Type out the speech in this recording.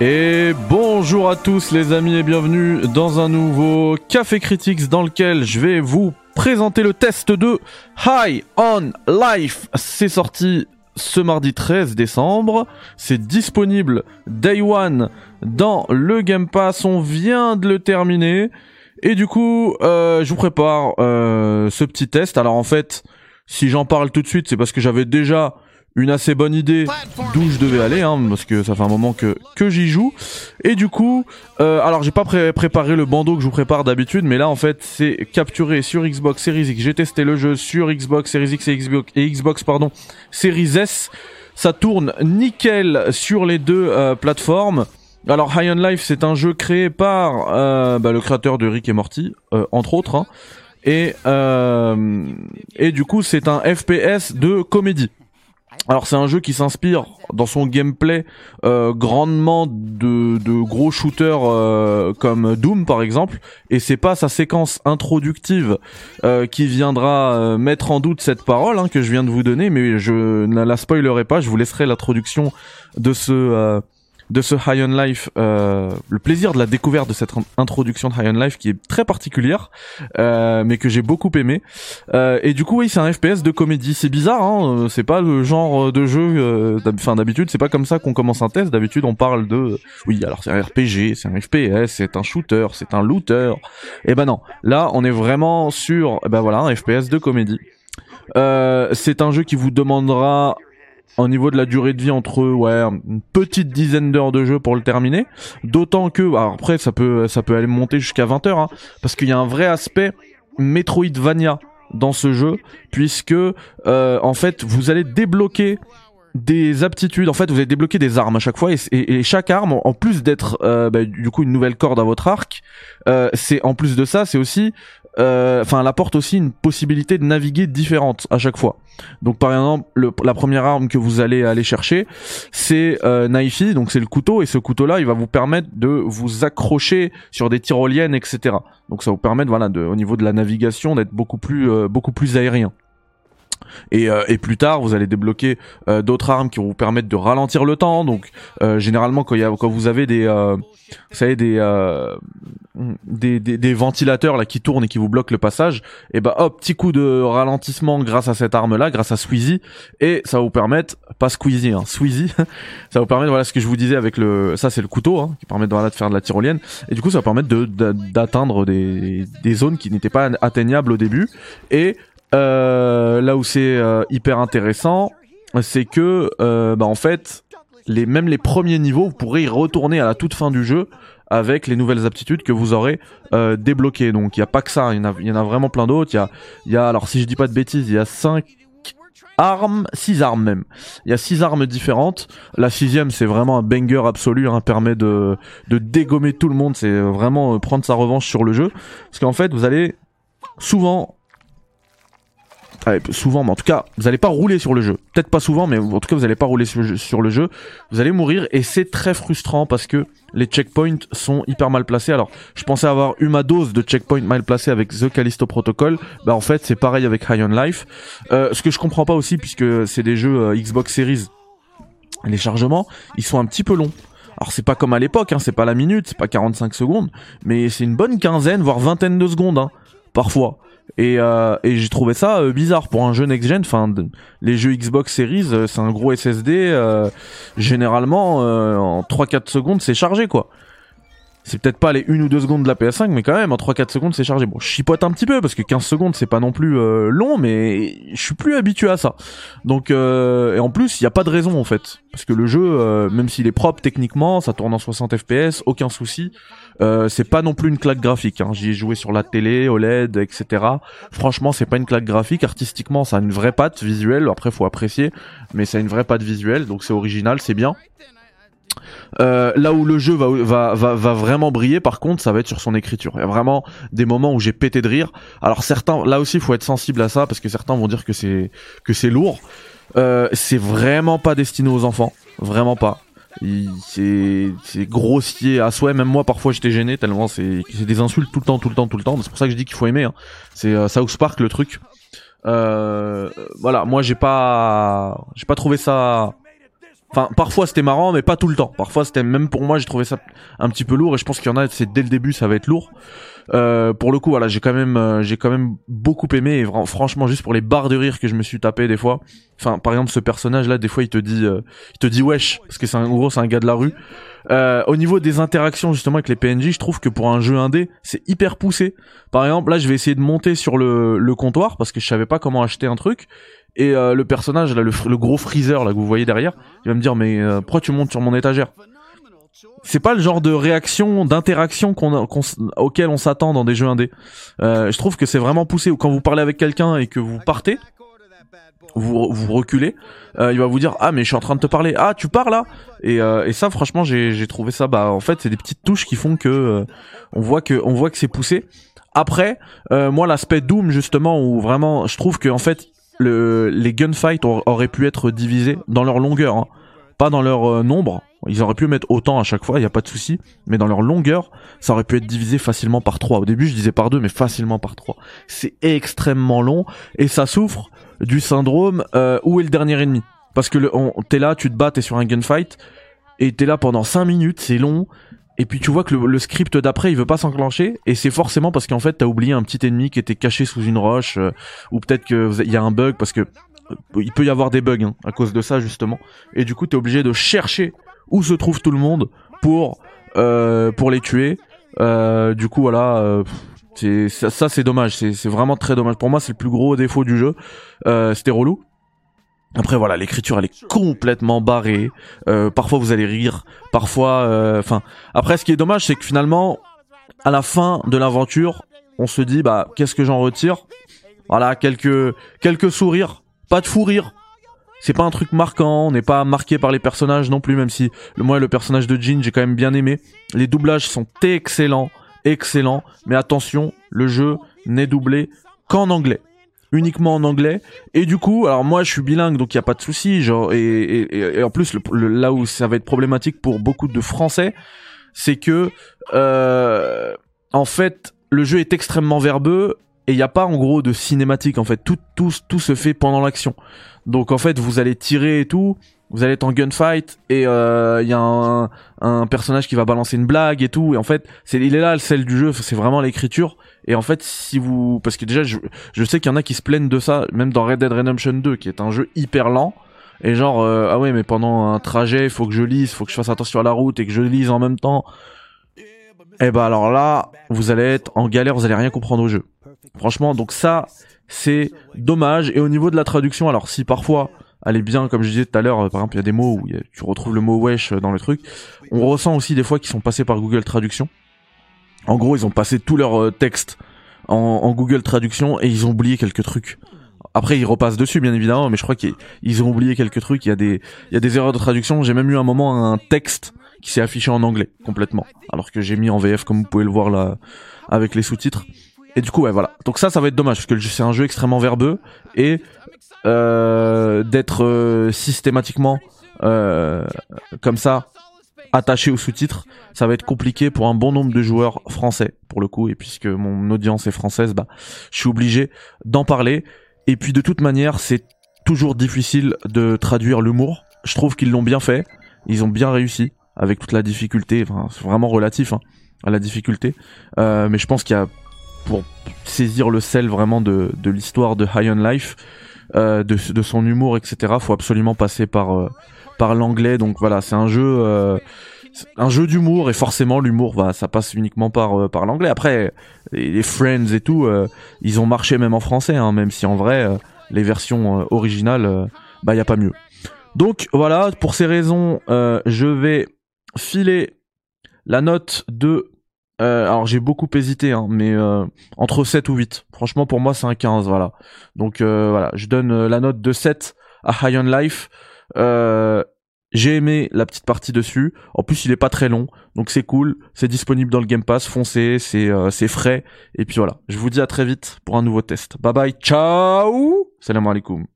Et bonjour à tous les amis et bienvenue dans un nouveau Café Critics dans lequel je vais vous présenter le test de High on Life. C'est sorti ce mardi 13 décembre. C'est disponible day one dans le Game Pass. On vient de le terminer. Et du coup, euh, je vous prépare euh, ce petit test. Alors en fait, si j'en parle tout de suite, c'est parce que j'avais déjà une assez bonne idée d'où je devais aller, hein, parce que ça fait un moment que, que j'y joue. Et du coup, euh, alors j'ai pas préparé le bandeau que je vous prépare d'habitude, mais là en fait c'est capturé sur Xbox Series X. J'ai testé le jeu sur Xbox Series X et Xbox, et Xbox pardon, Series S. Ça tourne nickel sur les deux euh, plateformes. Alors High on Life c'est un jeu créé par euh, bah, le créateur de Rick et Morty, euh, entre autres. Hein. Et, euh, et du coup c'est un FPS de comédie. Alors c'est un jeu qui s'inspire dans son gameplay euh, grandement de, gros shooters euh, comme Doom par exemple, et c'est pas sa séquence introductive euh, qui viendra mettre en doute cette parole hein, que je viens de vous donner, mais je ne la spoilerai pas, je vous laisserai l'introduction de ce de ce High on Life, euh, le plaisir de la découverte de cette introduction de High on Life qui est très particulière, euh, mais que j'ai beaucoup aimé. Euh, et du coup, oui, c'est un FPS de comédie. C'est bizarre, hein c'est pas le genre de jeu. Enfin, d'habitude, c'est pas comme ça qu'on commence un test. D'habitude, on parle de, oui, alors c'est un RPG, c'est un FPS, c'est un shooter, c'est un looter. Et eh ben non, là, on est vraiment sur, eh ben voilà, un FPS de comédie. c'est un jeu qui vous demandera au niveau de la durée de vie entre ouais une petite dizaine d'heures de jeu pour le terminer. D'autant que alors après ça peut ça peut aller monter jusqu'à 20 heures hein, parce qu'il y a un vrai aspect Metroidvania dans ce jeu puisque euh, en fait vous allez débloquer des aptitudes en fait vous allez débloquer des armes à chaque fois et, chaque arme en plus d'être euh, bah, du coup une nouvelle corde à votre arc euh, c'est en plus de ça c'est aussi enfin, elle apporte aussi une possibilité de naviguer différente à chaque fois. Donc, par exemple, la première arme que vous allez aller chercher, c'est euh, Naifi, donc c'est le couteau, et ce couteau-là, il va vous permettre de vous accrocher sur des tyroliennes, etc. Donc, ça vous permet, voilà, de, au niveau de la navigation, d'être beaucoup plus, euh, beaucoup plus aérien. Et, euh, et, plus tard, vous allez débloquer euh, d'autres armes qui vont vous permettre de ralentir le temps. Donc, euh, généralement, quand, y a, quand vous avez des, vous savez, des, des, des, des, ventilateurs là qui tournent et qui vous bloquent le passage, et bah hop, petit coup de ralentissement grâce à cette arme-là, grâce à Squeezie, et ça va vous permettre, pas Squeezie, hein, Squeezie, ça va vous permettre, voilà ce que je vous disais avec le, ça c'est le couteau, hein, qui permet de, voilà, de faire de la tyrolienne, et du coup ça va permettre de d'atteindre des, des zones qui n'étaient pas atteignables au début, et euh, là où c'est euh, hyper intéressant, c'est que euh, bah en fait, les même les premiers niveaux, vous pourrez y retourner à la toute fin du jeu avec les nouvelles aptitudes que vous aurez euh, débloquées. Donc il y a pas que ça, il y en a, il y en a vraiment plein d'autres. Il y a, y a alors si je dis pas de bêtises, il y a cinq armes, six armes même. Il y a six armes différentes. La sixième, c'est vraiment un banger absolu, hein, permet de, de dégommer tout le monde. C'est vraiment prendre sa revanche sur le jeu. Parce qu'en fait, vous allez souvent souvent, mais en tout cas, vous n'allez pas rouler sur le jeu. Peut-être pas souvent, mais en tout cas, vous n'allez pas rouler sur le, jeu, Vous allez mourir et c'est très frustrant parce que les checkpoints sont hyper mal placés. Alors, je pensais avoir eu ma dose de checkpoints mal placés avec The Callisto Protocol. Bah, en fait, c'est pareil avec High on Life. Euh, ce que je comprends pas aussi, puisque c'est des jeux euh, Xbox Series, les chargements, ils sont un petit peu longs. Alors c'est pas comme à l'époque, hein, c'est pas la minute, c'est pas 45 secondes, mais c'est une bonne quinzaine, voire vingtaine de secondes, hein, parfois. Et, euh, et j'ai trouvé ça euh, bizarre pour un jeu next-gen. Enfin, les jeux Xbox Series, euh, c'est un gros SSD. généralement, en 3-4 secondes, c'est chargé, quoi. C'est peut-être pas les 1 ou 2 secondes de la PS5, mais quand même, en 3-4 secondes, c'est chargé. Bon, je chipote un petit peu, parce que 15 secondes, c'est pas non plus long, mais je suis plus habitué à ça. Donc, et en plus, il y a pas de raison, en fait. Parce que le jeu, même s'il est propre techniquement, ça tourne en 60 FPS, aucun souci. Euh, c'est pas non plus une claque graphique. Hein. J'y ai joué sur la télé, OLED, etc. Franchement, c'est pas une claque graphique. Artistiquement, ça a une vraie patte visuelle. Après, faut apprécier, mais ça a une vraie patte visuelle, donc c'est original, c'est bien. Euh, là où le jeu va, vraiment briller, par contre, ça va être sur son écriture. Il y a vraiment des moments où j'ai pété de rire. Alors certains, là aussi, il faut être sensible à ça parce que certains vont dire que c'est que c'est lourd. Euh, c'est vraiment pas destiné aux enfants, vraiment pas c'est grossier à souhait même moi parfois j'étais gêné tellement c'est des insultes tout le temps tout le temps tout le temps c'est pour ça que je dis qu'il faut aimer hein. c'est euh, South Park le truc euh, voilà moi j'ai pas j'ai pas trouvé ça Enfin, parfois c'était marrant, mais pas tout le temps. Parfois c'était même pour moi, j'ai trouvé ça un petit peu lourd et je pense qu'il y en a, c'est dès le début, ça va être lourd. Euh, pour le coup, voilà, j'ai quand même, euh, j'ai quand même beaucoup aimé et franchement, juste pour les barres de rire que je me suis tapé des fois. Enfin, par exemple, ce personnage-là, des fois, il te dit, euh, il te dit wesh, parce que c'est un gros, c'est un gars de la rue. au niveau des interactions justement avec les PNJ, je trouve que pour un jeu indé, c'est hyper poussé. Par exemple, là, je vais essayer de monter sur le, le comptoir parce que je savais pas comment acheter un truc et euh, le personnage là, le, gros freezer là que vous voyez derrière, il va me dire mais euh, pourquoi tu montes sur mon étagère? C'est pas le genre de réaction, d'interaction qu'on, auquel on s'attend dans des jeux indés. Euh, je trouve que c'est vraiment poussé. Ou quand vous parlez avec quelqu'un et que vous partez, vous, vous reculez, il va vous dire ah mais je suis en train de te parler. Ah tu parles là et, et ça franchement j'ai, trouvé ça bah en fait c'est des petites touches qui font que on voit que on voit que c'est poussé. Après, moi l'aspect Doom justement où vraiment je trouve que en fait le, les gunfights auraient pu être divisés dans leur longueur, hein. pas dans leur euh, nombre. Ils auraient pu mettre autant à chaque fois, il y a pas de souci, mais dans leur longueur, ça aurait pu être divisé facilement par trois. Au début, je disais par deux, mais facilement par trois. C'est extrêmement long et ça souffre du syndrome euh, où est le dernier ennemi? Parce que t'es là, tu te bats, t'es sur un gunfight et t'es là pendant 5 minutes, c'est long et puis tu vois que le, script d'après il veut pas s'enclencher et c'est forcément parce qu'en fait t'as oublié un petit ennemi qui était caché sous une roche euh, ou peut-être qu'il y a un bug parce que euh, il peut y avoir des bugs hein, à cause de ça justement. Et du coup t'es obligé de chercher où se trouve tout le monde pour euh, pour les tuer. Du coup voilà c'est ça, c'est dommage. C'est vraiment très dommage. Pour moi c'est le plus gros défaut du jeu. C'était relou après voilà, l'écriture elle est complètement barrée. Euh, parfois vous allez rire, parfois, euh, enfin. après, ce qui est dommage, c'est que finalement, à la fin de l'aventure, on se dit bah qu'est-ce que j'en retire? Voilà, quelques quelques sourires, pas de fou rire. C'est pas un truc marquant, on n'est pas marqué par les personnages non plus, même si moi le personnage de Jean j'ai quand même bien aimé. Les doublages sont excellents, excellents, mais attention, le jeu n'est doublé qu'en anglais uniquement en anglais. Et du coup alors moi je suis bilingue donc il y a pas de souci genre et, et, et, en plus le, là où ça va être problématique pour beaucoup de français c'est que euh, en fait le jeu est extrêmement verbeux et il n'y a pas en gros de cinématique en fait. Tout tout tout se fait pendant l'action. Donc en fait vous allez tirer et tout vous allez être en gunfight et il euh, y a un, un, personnage qui va balancer une blague et tout. Et en fait c'est il est là le sel du jeu. C'est vraiment l'écriture. Et en fait si vous parce que déjà je, je sais qu'il y en a qui se plaignent de ça même dans Red Dead Redemption 2 qui est un jeu hyper lent. Et genre euh, ah ouais mais pendant un trajet il faut que je lise faut que je fasse attention à la route et que je lise en même temps. Et eh ben alors là vous allez être en galère vous allez rien comprendre au jeu. Franchement donc ça c'est dommage. Et au niveau de la traduction alors si parfois elle bien, comme je disais tout à l'heure, par exemple, il y a des mots où tu retrouves le mot wesh dans le truc. On ressent aussi des fois qu'ils sont passés par Google Traduction. En gros, ils ont passé tout leur euh, texte en, Google Traduction et ils ont oublié quelques trucs. Après, ils repassent dessus, bien évidemment, mais je crois qu'ils ont oublié quelques trucs. Il y a des, il y a des erreurs de traduction. J'ai même eu un moment un texte qui s'est affiché en anglais complètement, alors que j'ai mis en VF comme vous pouvez le voir là avec les sous-titres. Et du coup, ouais, voilà. Donc ça, ça va être dommage parce que c'est un jeu extrêmement verbeux et euh, d'être euh, systématiquement euh, comme ça attaché aux sous-titres, ça va être compliqué pour un bon nombre de joueurs français pour le coup. Et puisque mon audience est française, bah je suis obligé d'en parler. Et puis de toute manière, c'est toujours difficile de traduire l'humour. Je trouve qu'ils l'ont bien fait, ils ont bien réussi avec toute la difficulté, enfin, c'est vraiment relatif hein, à la difficulté, euh, mais je pense qu'il y a pour saisir le sel vraiment de, de l'histoire de High on Life, de, de, son humour, etc. Faut absolument passer par euh, par l'anglais. Donc voilà, c'est un jeu euh, un jeu d'humour et forcément l'humour va ça passe uniquement par par l'anglais. Après les, Friends et tout, ils ont marché même en français, hein, même si en vrai les versions originales, bah y a pas mieux. Donc voilà, pour ces raisons, je vais filer la note de euh, alors j'ai beaucoup hésité, hein, mais euh, entre 7 ou 8. Franchement pour moi c'est un 15, voilà. Donc euh, voilà, je donne la note de 7 à High on Life. j'ai aimé la petite partie dessus. En plus il est pas très long, donc c'est cool. C'est disponible dans le Game Pass, foncez, c'est c'est frais. Et puis voilà, je vous dis à très vite pour un nouveau test. Bye bye, ciao Salam alaikum.